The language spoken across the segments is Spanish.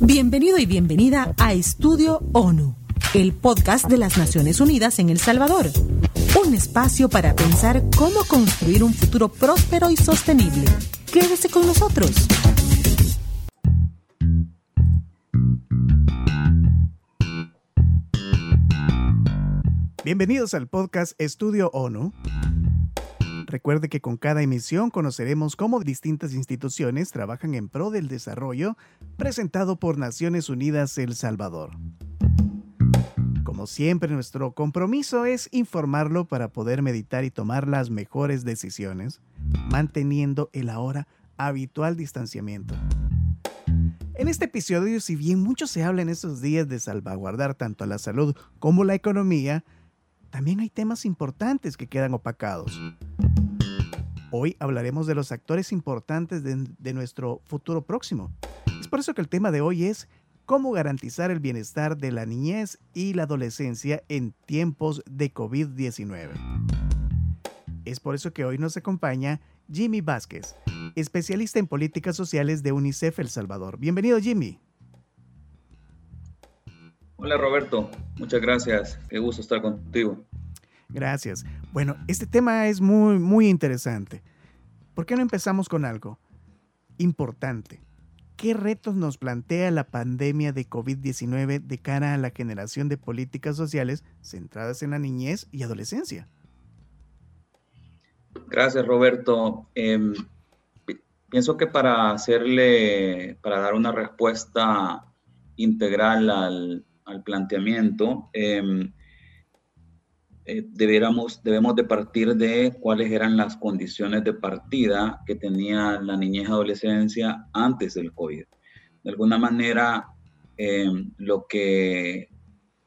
Bienvenido y bienvenida a Estudio ONU, el podcast de las Naciones Unidas en El Salvador. Un espacio para pensar cómo construir un futuro próspero y sostenible. Quédese con nosotros. Bienvenidos al podcast Estudio ONU. Recuerde que con cada emisión conoceremos cómo distintas instituciones trabajan en pro del desarrollo presentado por Naciones Unidas El Salvador. Como siempre, nuestro compromiso es informarlo para poder meditar y tomar las mejores decisiones, manteniendo el ahora habitual distanciamiento. En este episodio, si bien mucho se habla en estos días de salvaguardar tanto la salud como la economía, también hay temas importantes que quedan opacados. Hoy hablaremos de los actores importantes de, nuestro futuro próximo. Es por eso que el tema de hoy es cómo garantizar el bienestar de la niñez y la adolescencia en tiempos de COVID-19. Es por eso que hoy nos acompaña Jimmy Vázquez, especialista en políticas sociales de UNICEF El Salvador. Bienvenido Jimmy. Hola Roberto, muchas gracias. Qué gusto estar contigo. Gracias. Bueno, este tema es muy, muy interesante. ¿Por qué no empezamos con algo importante? ¿Qué retos nos plantea la pandemia de COVID-19 de cara a la generación de políticas sociales centradas en la niñez y adolescencia? Gracias, Roberto. Em, pienso que para hacerle, para dar una respuesta integral al, al planteamiento, eh, eh, debemos de partir de cuáles eran las condiciones de partida que tenía la niñez y adolescencia antes del COVID. De alguna manera, eh, lo que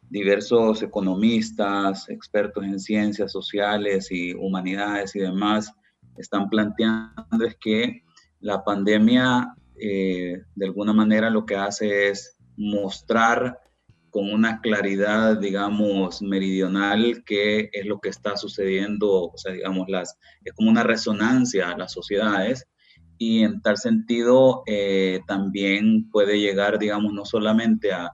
diversos economistas, expertos en ciencias sociales y humanidades y demás están planteando es que la pandemia eh, de alguna manera lo que hace es mostrar con una claridad, digamos, meridional, qué es lo que está sucediendo, o sea, digamos, las, es como una resonancia a las sociedades y en tal sentido eh, también puede llegar, digamos, no solamente a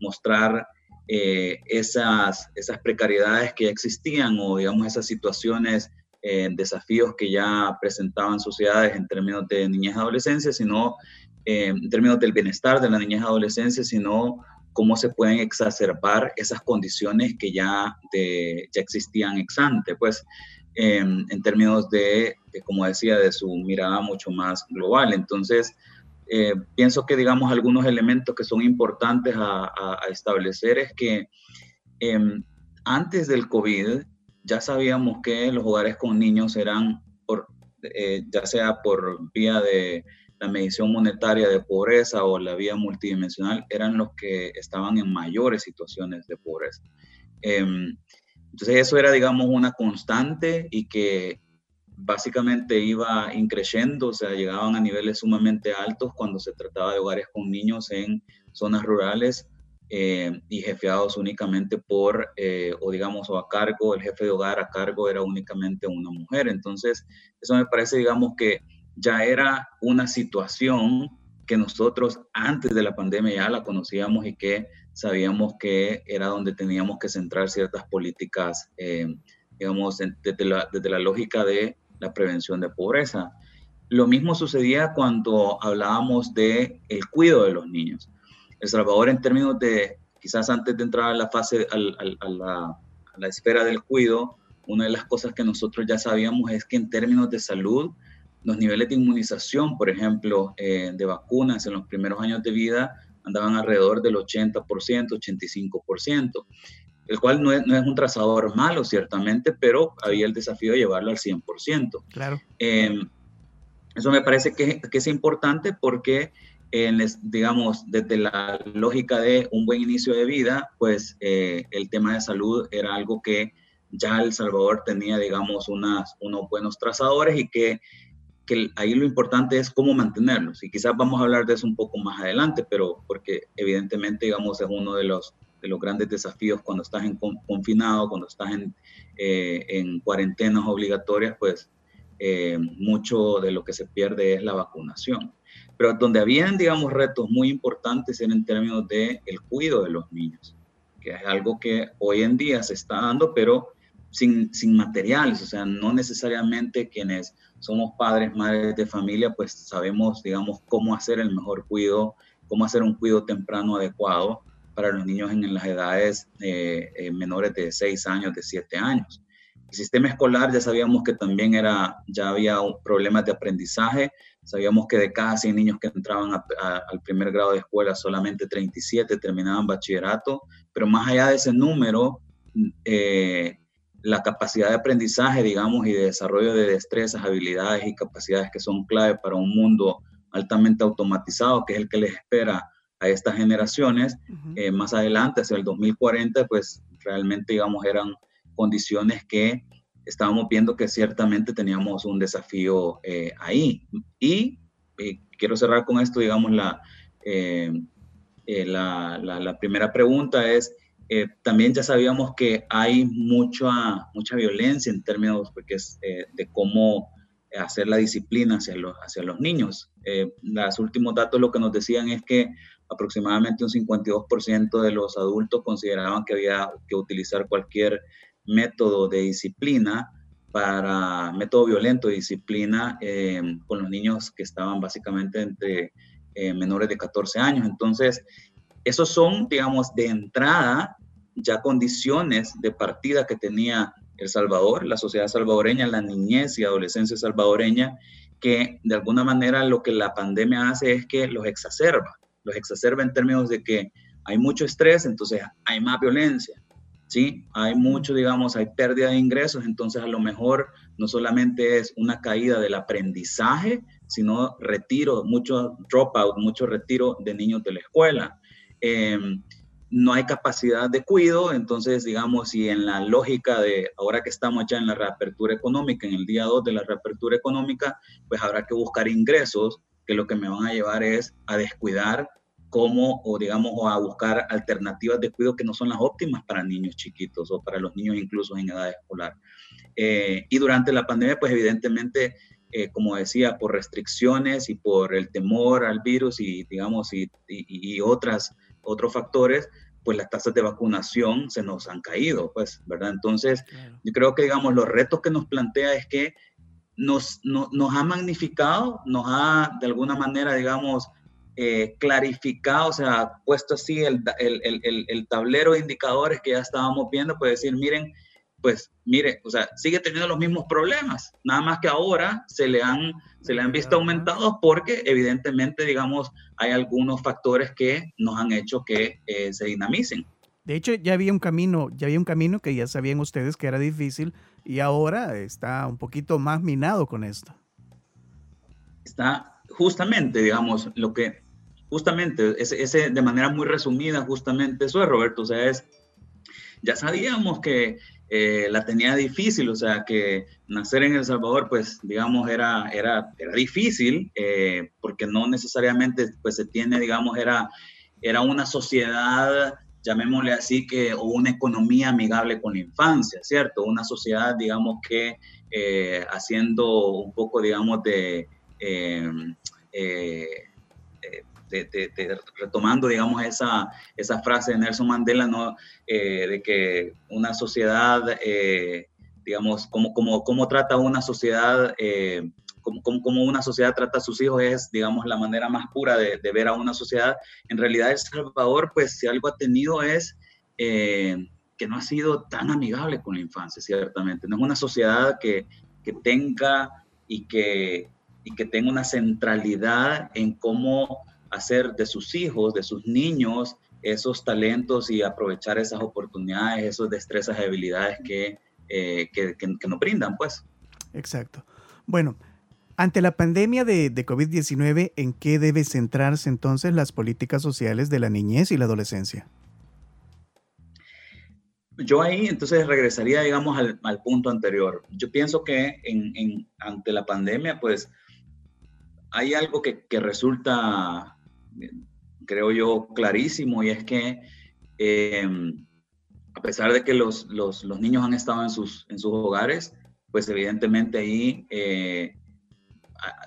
mostrar eh, esas, esas precariedades que ya existían o, digamos, esas situaciones, eh, desafíos que ya presentaban sociedades en términos de niñez y adolescencia, sino en términos del bienestar de la niñez y adolescencia, sino cómo se pueden exacerbar esas condiciones que ya, ya existían ex ante, pues em, en términos de, como decía, de su mirada mucho más global. Entonces, eh, pienso que, digamos, algunos elementos que son importantes a, establecer es que em, antes del COVID ya sabíamos que los hogares con niños eran, eh, ya sea por vía de la medición monetaria de pobreza o la vía multidimensional eran los que estaban en mayores situaciones de pobreza. Em, entonces eso era, digamos, una constante y que básicamente iba increciendo, o sea, llegaban a niveles sumamente altos cuando se trataba de hogares con niños en zonas rurales eh, y jefeados únicamente por, eh, o digamos, o a cargo, el jefe de hogar a cargo era únicamente una mujer. Entonces, eso me parece, digamos, que ya era una situación que nosotros antes de la pandemia ya la conocíamos y que sabíamos que era donde teníamos que centrar ciertas políticas, eh, digamos, desde la, desde la lógica de la prevención de pobreza. Lo mismo sucedía cuando hablábamos de el cuidado de los niños. El Salvador en términos de, quizás antes de entrar a la fase, a, la, a la esfera del cuidado, una de las cosas que nosotros ya sabíamos es que en términos de salud, los niveles de inmunización, por ejemplo, eh, de vacunas en los primeros años de vida andaban alrededor del 80%, 85%, el cual no es, no es un trazador malo, ciertamente, pero había el desafío de llevarlo al 100%. Claro. Em, eso me parece que, que es importante porque, digamos, desde la lógica de un buen inicio de vida, pues eh, el tema de salud era algo que ya El Salvador tenía, digamos, unas, unos buenos trazadores y que que ahí lo importante es cómo mantenerlos. Y quizás vamos a hablar de eso un poco más adelante, pero porque evidentemente, digamos, es uno de los, de los grandes desafíos cuando estás en confinado, cuando estás en, eh, en cuarentenas obligatorias, pues eh, mucho de lo que se pierde es la vacunación. pero donde habían, digamos, retos muy importantes en términos de el cuidado de los niños, que es algo que hoy en día se está dando, pero sin, sin materiales, o sea, no necesariamente quienes somos padres, madres de familia, pues sabemos, digamos, cómo hacer el mejor cuidado, cómo hacer un cuidado temprano adecuado para los niños en, las edades eh, eh, menores de 6 años, de 7 años. El sistema escolar ya sabíamos que también era, ya había problemas de aprendizaje, sabíamos que de cada 100 niños que entraban al primer grado de escuela, solamente 37 terminaban bachillerato, pero más allá de ese número, eh, la capacidad de aprendizaje, digamos, y de desarrollo de destrezas, habilidades y capacidades que son clave para un mundo altamente automatizado, que es el que les espera a estas generaciones, eh, más adelante, hacia el 2040, pues realmente, digamos, eran condiciones que estábamos viendo que ciertamente teníamos un desafío eh, ahí. Y eh, quiero cerrar con esto, digamos, la, la, la, primera pregunta es, eh, también ya sabíamos que hay mucha, mucha violencia en términos porque es, eh, de cómo hacer la disciplina hacia los, hacia los niños. Eh, los últimos datos lo que nos decían es que aproximadamente un 52% de los adultos consideraban que había que utilizar cualquier método de disciplina para método violento de disciplina con los niños que estaban básicamente entre menores de 14 años. Entonces, esos son, digamos, de entrada ya condiciones de partida que tenía El Salvador, la sociedad salvadoreña, la niñez y adolescencia salvadoreña, que de alguna manera lo que la pandemia hace es que los exacerba, los exacerba en términos de que hay mucho estrés, entonces hay más violencia, ¿sí? Hay mucho, digamos, hay pérdida de ingresos, entonces a lo mejor no solamente es una caída del aprendizaje, sino retiro, mucho dropout, mucho retiro de niños de la escuela. Em, no hay capacidad de cuido, entonces digamos, si en la lógica de ahora que estamos ya en la reapertura económica, en el día 2 de la reapertura económica, pues habrá que buscar ingresos que lo que me van a llevar es a descuidar cómo, o digamos, o a buscar alternativas de cuidado que no son las óptimas para niños chiquitos o para los niños incluso en edad escolar. Eh, y durante la pandemia, pues evidentemente, eh, como decía, por restricciones y por el temor al virus y, digamos, y, y otras otros factores, pues las tasas de vacunación se nos han caído, pues, ¿verdad? Entonces, yo creo que, digamos, los retos que nos plantea es que nos, nos ha magnificado, nos ha, de alguna manera, digamos, eh, clarificado, o sea, puesto así el, el, el, el, tablero de indicadores que ya estábamos viendo, pues decir, miren, pues mire, o sea, sigue teniendo los mismos problemas, nada más que ahora se le han, se le han visto aumentados porque evidentemente, digamos, hay algunos factores que nos han hecho que eh, se dinamicen. De hecho, ya había un camino, ya había un camino que ya sabían ustedes que era difícil y ahora está un poquito más minado con esto. Está justamente, digamos, lo que, justamente, ese, ese de manera muy resumida, justamente eso es, Roberto, o sea, es, ya sabíamos que eh, la tenía difícil, o sea que nacer en El Salvador, pues digamos, era, era, era difícil, eh, porque no necesariamente pues se tiene, digamos, era, era una sociedad, llamémosle así, que, o una economía amigable con la infancia, ¿cierto? Una sociedad, digamos, que eh, haciendo un poco, digamos, de retomando, digamos, esa, esa frase de Nelson Mandela, ¿no? Eh, de que una sociedad, eh, digamos, como, como, cómo trata una sociedad, eh, como, como, una sociedad trata a sus hijos es, digamos, la manera más pura de, ver a una sociedad. En realidad, El Salvador, pues, si algo ha tenido es que no ha sido tan amigable con la infancia, ciertamente. No es una sociedad que, que tenga y que, y que tenga una centralidad en cómo hacer de sus hijos, de sus niños, esos talentos y aprovechar esas oportunidades, esas destrezas y habilidades que, eh, que, nos brindan, pues. Exacto. Bueno, ante la pandemia de, de COVID-19, ¿en qué debe centrarse entonces las políticas sociales de la niñez y la adolescencia? Yo ahí entonces regresaría, digamos, al, al punto anterior. Yo pienso que en, en, ante la pandemia, pues, hay algo que, que resulta creo yo, clarísimo y es que em, a pesar de que los, los, los, niños han estado en sus, en sus hogares, pues evidentemente ahí eh,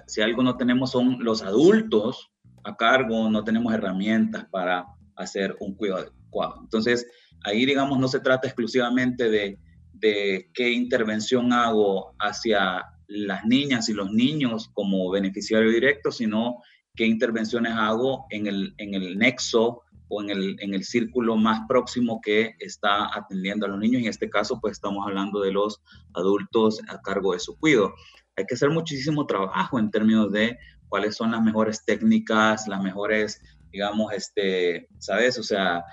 si algo no tenemos son los adultos a cargo, no tenemos herramientas para hacer un cuidado adecuado. Entonces, ahí, digamos, no se trata exclusivamente de, de qué intervención hago hacia las niñas y los niños como beneficiario directo, sino qué intervenciones hago en el, en el nexo o en el, en el círculo más próximo que está atendiendo a los niños. En este caso, pues estamos hablando de los adultos a cargo de su cuidado. Hay que hacer muchísimo trabajo en términos de cuáles son las mejores técnicas, las mejores, digamos, este, ¿sabes? O sea,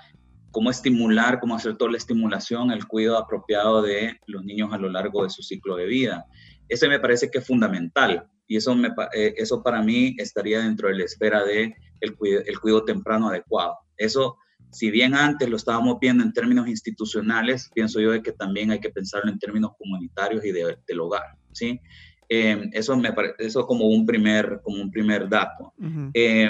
cómo estimular, cómo hacer toda la estimulación, el cuidado apropiado de los niños a lo largo de su ciclo de vida. Ese me parece que es fundamental y eso, me, eh, eso para mí estaría dentro de la esfera de el, el cuidado temprano adecuado. Eso, si bien antes lo estábamos viendo en términos institucionales, pienso yo de que también hay que pensarlo en términos comunitarios y de, del hogar, ¿sí? Eh, eso me parece, eso como un primer, como un primer dato. Eh,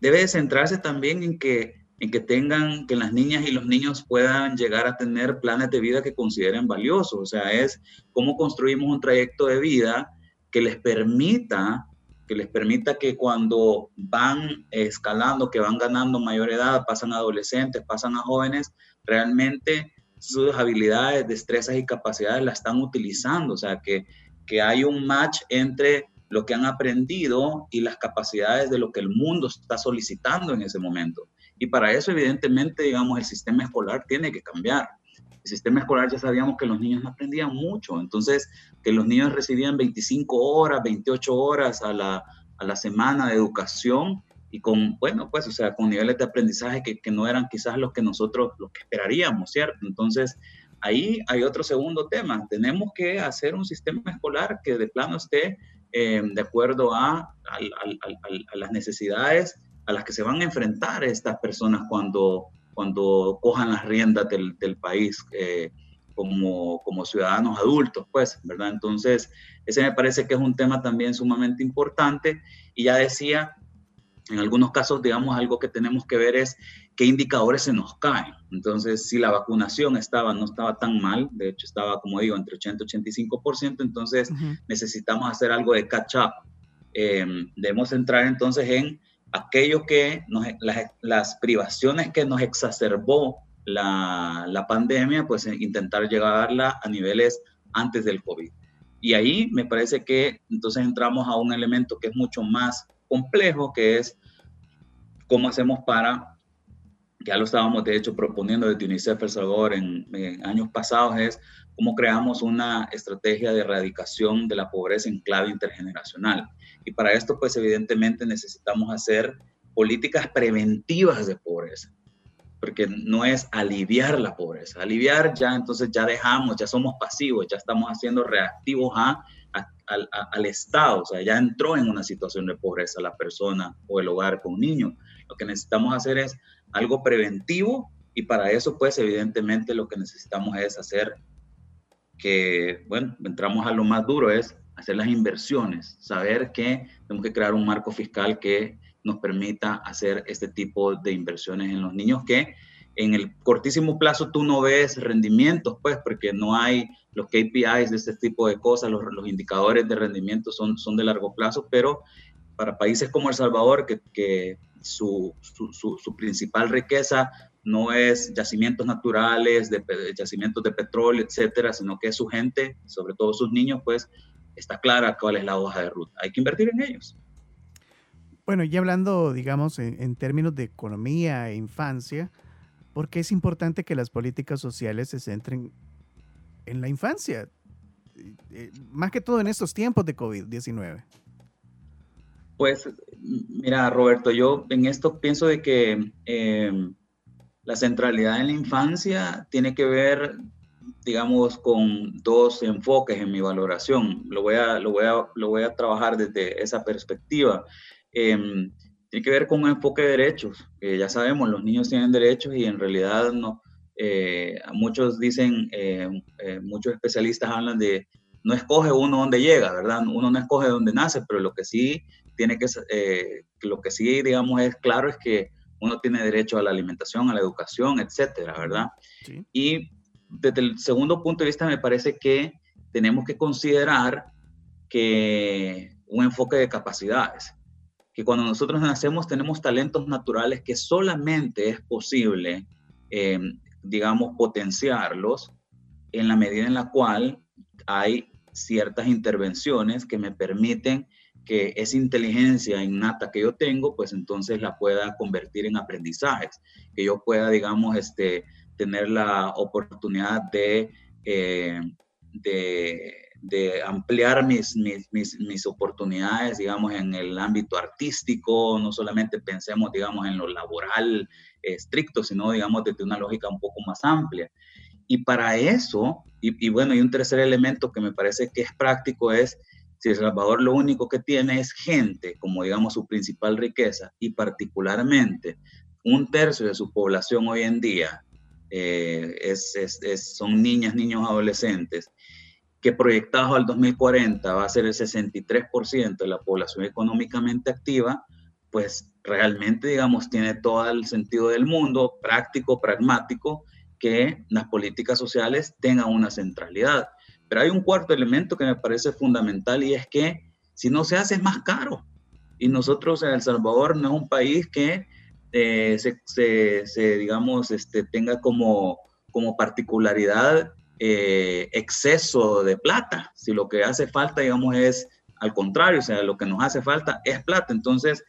debe centrarse también en que, en que tengan, que las niñas y los niños puedan llegar a tener planes de vida que consideren valiosos. O sea, es cómo construimos un trayecto de vida que les permita que les permita que cuando van escalando, que van ganando mayor edad, pasan a adolescentes, pasan a jóvenes, realmente sus habilidades, destrezas y capacidades las están utilizando. O sea, que, que hay un match entre lo que han aprendido y las capacidades de lo que el mundo está solicitando en ese momento. Y para eso, evidentemente, digamos, el sistema escolar tiene que cambiar el sistema escolar ya sabíamos que los niños no aprendían mucho, entonces que los niños recibían 25 horas, 28 horas a la, a la semana de educación y con, bueno, pues, o sea, con niveles de aprendizaje que, que, no eran quizás los que nosotros, los que esperaríamos, ¿cierto? Entonces, ahí hay otro segundo tema. Tenemos que hacer un sistema escolar que de plano esté eh, de acuerdo a, a, a, las necesidades a las que se van a enfrentar estas personas cuando, cuando cojan las riendas del, del país eh, como, como ciudadanos adultos, pues, ¿verdad? Entonces, ese me parece que es un tema también sumamente importante. Y ya decía, en algunos casos, digamos, algo que tenemos que ver es qué indicadores se nos caen. Entonces, si la vacunación estaba, no estaba tan mal, de hecho estaba, como digo, entre 80 y 85%, entonces necesitamos hacer algo de catch up. Eh, debemos entrar entonces en aquello que las, privaciones que nos exacerbó la, la, pandemia, pues eh, intentar llegarla a niveles antes del COVID. Y ahí me parece que entonces entramos a un elemento que es mucho más complejo, que es cómo hacemos para, ya lo estábamos de hecho proponiendo desde UNICEF El Salvador en, en años pasados, es cómo creamos una estrategia de erradicación de la pobreza en clave intergeneracional. Y para esto, pues evidentemente necesitamos hacer políticas preventivas de pobreza, porque no es aliviar la pobreza. Aliviar ya, entonces ya dejamos, ya somos pasivos, ya estamos haciendo reactivos a, al Estado, o sea, ya entró en una situación de pobreza la persona o el hogar con un niño. Lo que necesitamos hacer es algo preventivo y para eso, pues evidentemente lo que necesitamos es hacer que, bueno, entramos a lo más duro, es hacer las inversiones, saber que tenemos que crear un marco fiscal que nos permita hacer este tipo de inversiones en los niños que en el cortísimo plazo tú no ves rendimientos, pues, porque no hay los KPIs de este tipo de cosas, los, los indicadores de rendimiento son, son de largo plazo, pero para países como El Salvador, que, que su, su, su, su, principal riqueza no es yacimientos naturales, de, yacimientos de petróleo, etcétera, sino que es su gente, sobre todo sus niños, pues está clara cuál es la hoja de ruta. Hay que invertir en ellos. Bueno, y hablando, digamos, en, términos de economía e infancia, ¿por qué es importante que las políticas sociales se centren en la infancia? Eh, más que todo en estos tiempos de COVID-19. Pues, mira, Roberto, yo en esto pienso de que eh, la centralidad en la infancia tiene que ver digamos, con dos enfoques en mi valoración. Lo voy a, lo voy a, lo voy a trabajar desde esa perspectiva. Em, tiene que ver con un enfoque de derechos. ya sabemos, los niños tienen derechos y en realidad no. Eh, muchos dicen, eh, eh, muchos especialistas hablan de no escoge uno dónde llega, ¿verdad? Uno no escoge dónde nace, pero lo que sí tiene que, lo que sí, digamos, es claro es que uno tiene derecho a la alimentación, a la educación, etcétera, ¿verdad? Sí. Y desde el segundo punto de vista me parece que tenemos que considerar que un enfoque de capacidades, que cuando nosotros nacemos tenemos talentos naturales que solamente es posible, eh, digamos, potenciarlos en la medida en la cual hay ciertas intervenciones que me permiten que esa inteligencia innata que yo tengo, pues entonces la pueda convertir en aprendizajes, que yo pueda, digamos, este, tener la oportunidad de, eh, de, ampliar mis, mis, mis, mis, oportunidades, digamos, en el ámbito artístico, no solamente pensemos, digamos, en lo laboral estricto, sino, digamos, desde una lógica un poco más amplia. Y para eso, y, y bueno, y un tercer elemento que me parece que es práctico es si El Salvador lo único que tiene es gente como digamos su principal riqueza y particularmente un tercio de su población hoy en día eh, es, son niñas, niños, adolescentes, que proyectados al 2040 va a ser el 63% de la población económicamente activa, pues realmente, digamos, tiene todo el sentido del mundo, práctico, pragmático, que las políticas sociales tengan una centralidad. Pero hay un cuarto elemento que me parece fundamental y es que si no se hace es más caro. Y nosotros en El Salvador no es un país que eh, se, digamos, este, tenga como, como particularidad eh, exceso de plata. Si lo que hace falta, digamos, es al contrario, o sea, lo que nos hace falta es plata. Entonces,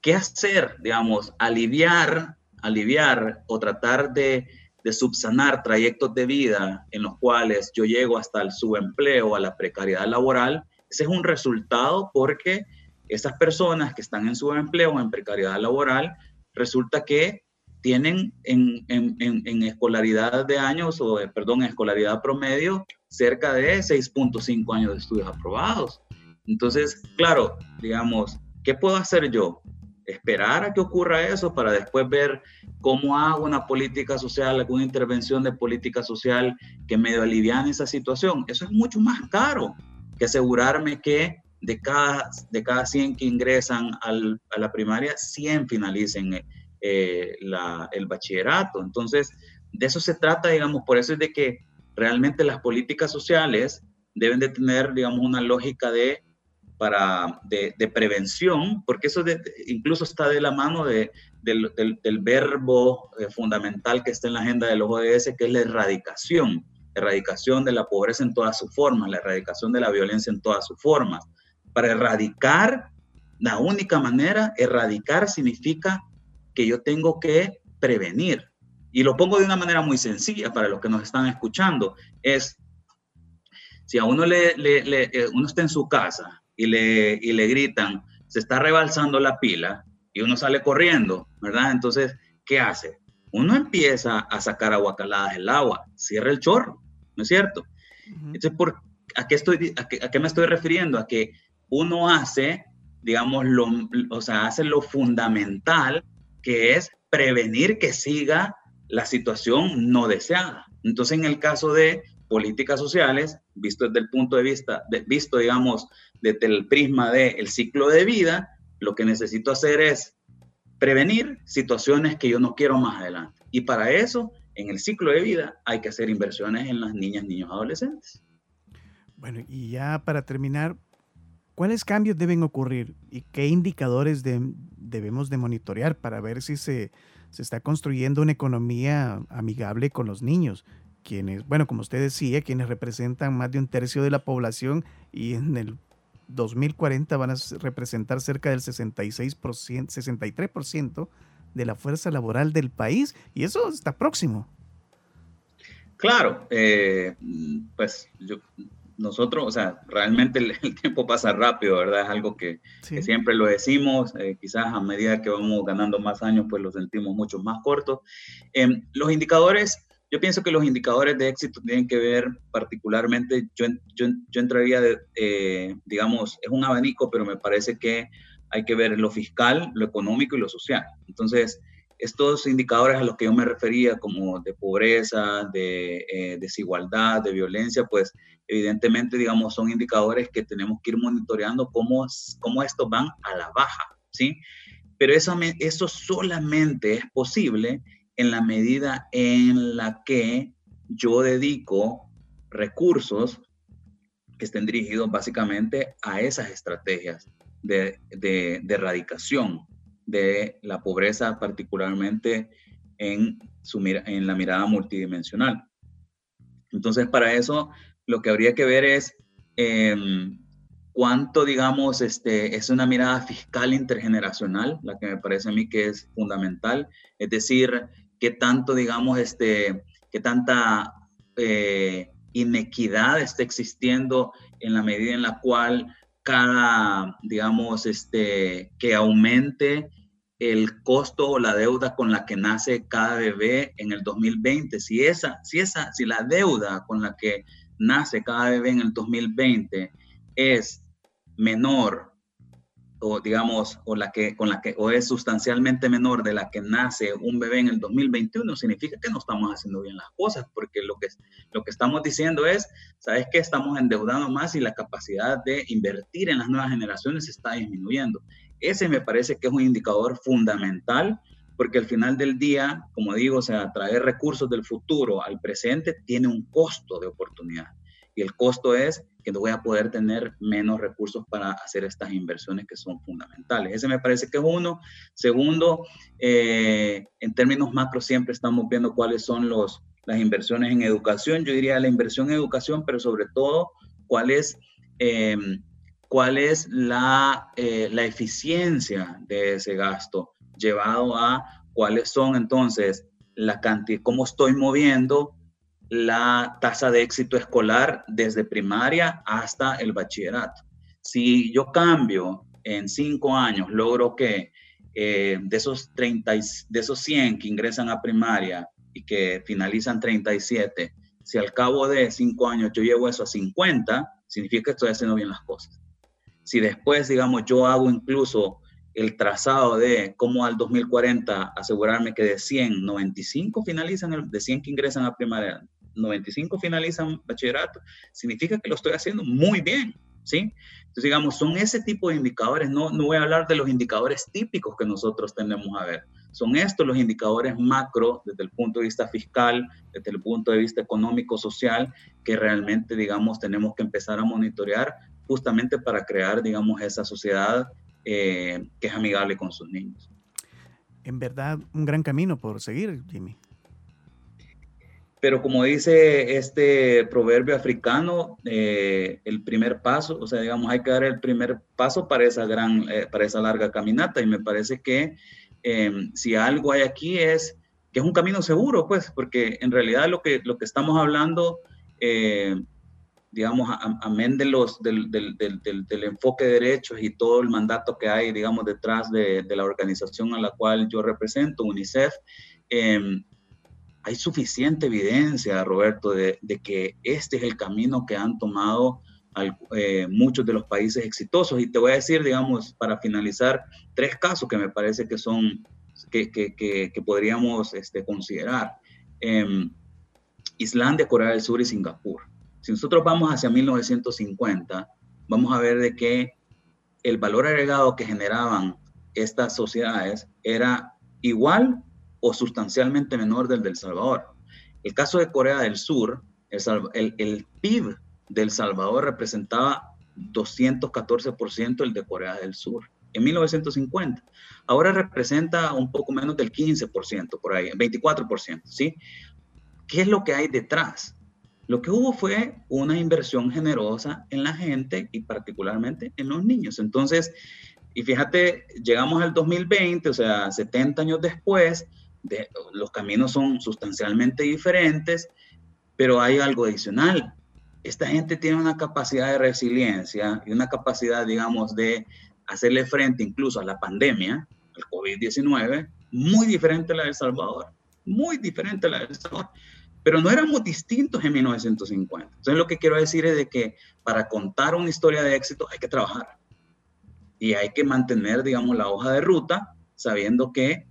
¿qué hacer? Digamos, aliviar, aliviar o tratar de de subsanar trayectos de vida en los cuales yo llego hasta el subempleo, a la precariedad laboral, ese es un resultado porque esas personas que están en subempleo o en precariedad laboral, resulta que tienen en, en, en, escolaridad de años, o perdón, en escolaridad promedio, cerca de 6.5 años de estudios aprobados. Entonces, claro, digamos, ¿qué puedo hacer yo? Esperar a que ocurra eso para después ver cómo hago una política social, alguna intervención de política social que medio aliviane esa situación. Eso es mucho más caro que asegurarme que de cada, de cada 100 que ingresan al, a la primaria, 100 finalicen eh, la, el bachillerato. Entonces, de eso se trata, digamos, por eso es de que realmente las políticas sociales deben de tener, digamos, una lógica de para, de, prevención, porque eso incluso está de la mano de, del, verbo eh, fundamental que está en la agenda de los ODS, que es la erradicación, erradicación de la pobreza en todas sus formas, la erradicación de la violencia en todas sus formas. Para erradicar, la única manera, erradicar significa que yo tengo que prevenir. Y lo pongo de una manera muy sencilla para los que nos están escuchando, es si a uno le, eh, uno está en su casa y le, y le gritan, se está rebalsando la pila y uno sale corriendo, ¿verdad? Entonces, ¿qué hace? Uno empieza a sacar aguacaladas del agua, cierra el chorro, ¿no es cierto? Entonces, ¿por, a, qué estoy, a, qué, me estoy refiriendo? A que uno hace, digamos, lo, o sea, hace lo fundamental, que es prevenir que siga la situación no deseada. Entonces, en el caso de políticas sociales, visto desde el punto de vista, de, visto, digamos, desde el prisma del ciclo de vida, lo que necesito hacer es prevenir situaciones que yo no quiero más adelante. Y para eso, en el ciclo de vida, hay que hacer inversiones en las niñas, niños, adolescentes. Bueno, y ya para terminar, ¿cuáles cambios deben ocurrir y qué indicadores debemos de monitorear para ver si se, se está construyendo una economía amigable con los niños? Quienes, bueno, como usted decía, quienes representan más de un tercio de la población y en el 2040 van a representar cerca del 66%, 63% de la fuerza laboral del país y eso está próximo. Claro, eh, pues nosotros, o sea, realmente el, tiempo pasa rápido, ¿verdad? Es algo que, siempre lo decimos, eh, quizás a medida que vamos ganando más años, pues lo sentimos mucho más cortos. Em, los indicadores yo pienso que los indicadores de éxito tienen que ver particularmente, yo, yo, yo entraría, de, eh, digamos, es un abanico, pero me parece que hay que ver lo fiscal, lo económico y lo social. Entonces, estos indicadores a los que yo me refería, como de pobreza, de eh, desigualdad, de violencia, pues evidentemente, digamos, son indicadores que tenemos que ir monitoreando cómo, cómo estos van a la baja, ¿sí? Pero eso, eso solamente es posible en la medida en la que yo dedico recursos que estén dirigidos básicamente a esas estrategias de, de, erradicación de la pobreza, particularmente en, su, en la mirada multidimensional. Entonces, para eso, lo que habría que ver es em, cuánto, digamos, este, es una mirada fiscal intergeneracional, la que me parece a mí que es fundamental, es decir, qué tanto, digamos, este, qué tanta eh, inequidad está existiendo en la medida en la cual cada, digamos, este, que aumente el costo o la deuda con la que nace cada bebé en el 2020. Si esa, si esa, si la deuda con la que nace cada bebé en el 2020 es menor o digamos, o la que, con la que, o es sustancialmente menor de la que nace un bebé en el 2021, significa que no estamos haciendo bien las cosas, porque lo que, lo que estamos diciendo es, ¿sabes qué? Estamos endeudando más y la capacidad de invertir en las nuevas generaciones está disminuyendo. Ese me parece que es un indicador fundamental, porque al final del día, como digo, o sea, traer recursos del futuro al presente tiene un costo de oportunidad. Y el costo es que voy a poder tener menos recursos para hacer estas inversiones que son fundamentales. Ese me parece que es uno. Segundo, eh, en términos macro siempre estamos viendo cuáles son los, las inversiones en educación. Yo diría la inversión en educación, pero sobre todo cuál es, em, la, eh, la eficiencia de ese gasto llevado a cuáles son entonces la cantidad, cómo estoy moviendo la tasa de éxito escolar desde primaria hasta el bachillerato. Si yo cambio en cinco años, logro que eh, de, esos 30, de esos 100 que ingresan a primaria y que finalizan 37, si al cabo de cinco años yo llevo eso a 50, significa que estoy haciendo bien las cosas. Si después, digamos, yo hago incluso el trazado de cómo al 2040 asegurarme que de 100, 95 finalizan, de 100 que ingresan a primaria, 95 finalizan bachillerato, significa que lo estoy haciendo muy bien, ¿sí? Entonces, digamos, son ese tipo de indicadores, no, no voy a hablar de los indicadores típicos que nosotros tendemos a ver, son estos los indicadores macro desde el punto de vista fiscal, desde el punto de vista económico, social, que realmente, digamos, tenemos que empezar a monitorear justamente para crear, digamos, esa sociedad eh, que es amigable con sus niños. En verdad, un gran camino por seguir, Jimmy. Pero como dice este proverbio africano, eh, el primer paso, o sea, digamos, hay que dar el primer paso para esa gran, eh, para esa larga caminata. Y me parece que em, si algo hay aquí es que es un camino seguro, pues, porque en realidad lo que, lo que estamos hablando, eh, digamos, amén de los, del, del, del, del, enfoque de derechos y todo el mandato que hay, digamos, detrás de, de la organización a la cual yo represento, UNICEF, eh, hay suficiente evidencia, Roberto, de, que este es el camino que han tomado eh, muchos de los países exitosos. Y te voy a decir, digamos, para finalizar, tres casos que me parece que son, que, que, que, podríamos este, considerar. Em, Islandia, Corea del Sur y Singapur. Si nosotros vamos hacia 1950, vamos a ver de que el valor agregado que generaban estas sociedades era igual o sustancialmente menor del del Salvador. El caso de Corea del Sur, el, el, PIB del Salvador representaba 214% el de Corea del Sur en 1950. Ahora representa un poco menos del 15%, por ahí, 24%, ¿sí? ¿Qué es lo que hay detrás? Lo que hubo fue una inversión generosa en la gente y particularmente en los niños. Entonces, y fíjate, llegamos al 2020, o sea, 70 años después, los caminos son sustancialmente diferentes, pero hay algo adicional. Esta gente tiene una capacidad de resiliencia y una capacidad, digamos, de hacerle frente incluso a la pandemia, al COVID-19, muy diferente a la de El Salvador, muy diferente a la de El Salvador. Pero no éramos distintos en 1950. Entonces lo que quiero decir es de que para contar una historia de éxito hay que trabajar y hay que mantener, digamos, la hoja de ruta sabiendo que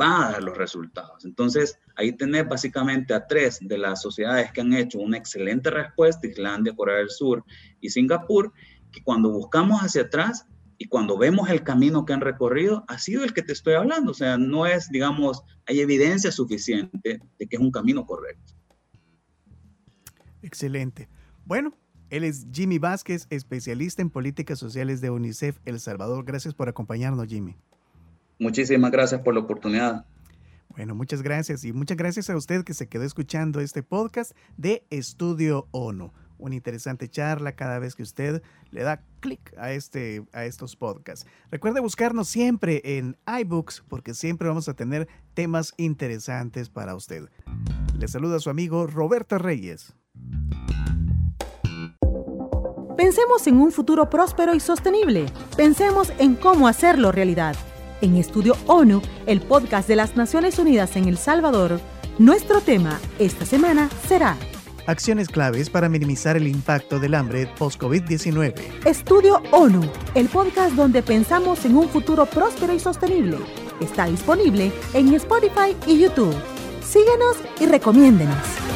va a dar los resultados. Entonces, ahí tenés básicamente a tres de las sociedades que han hecho una excelente respuesta, Islandia, Corea del Sur y Singapur, que cuando buscamos hacia atrás y cuando vemos el camino que han recorrido, ha sido el que te estoy hablando. O sea, no es, digamos, hay evidencia suficiente de que es un camino correcto. Excelente. Bueno, Él es Jimmy Vázquez, especialista en políticas sociales de UNICEF El Salvador. Gracias por acompañarnos, Jimmy. Muchísimas gracias por la oportunidad. Bueno, muchas gracias y muchas gracias a usted que se quedó escuchando este podcast de Estudio ONU. Una interesante charla cada vez que usted le da clic a, este, a estos podcasts. Recuerde buscarnos siempre en iBooks porque siempre vamos a tener temas interesantes para usted. Le saluda su amigo Roberto Reyes. Pensemos en un futuro próspero y sostenible. Pensemos en cómo hacerlo realidad. En Estudio ONU, el podcast de las Naciones Unidas en El Salvador, nuestro tema esta semana será Acciones claves para minimizar el impacto del hambre post-COVID-19. Estudio ONU, el podcast donde pensamos en un futuro próspero y sostenible. Está disponible en Spotify y YouTube. Síguenos y recomiéndenos.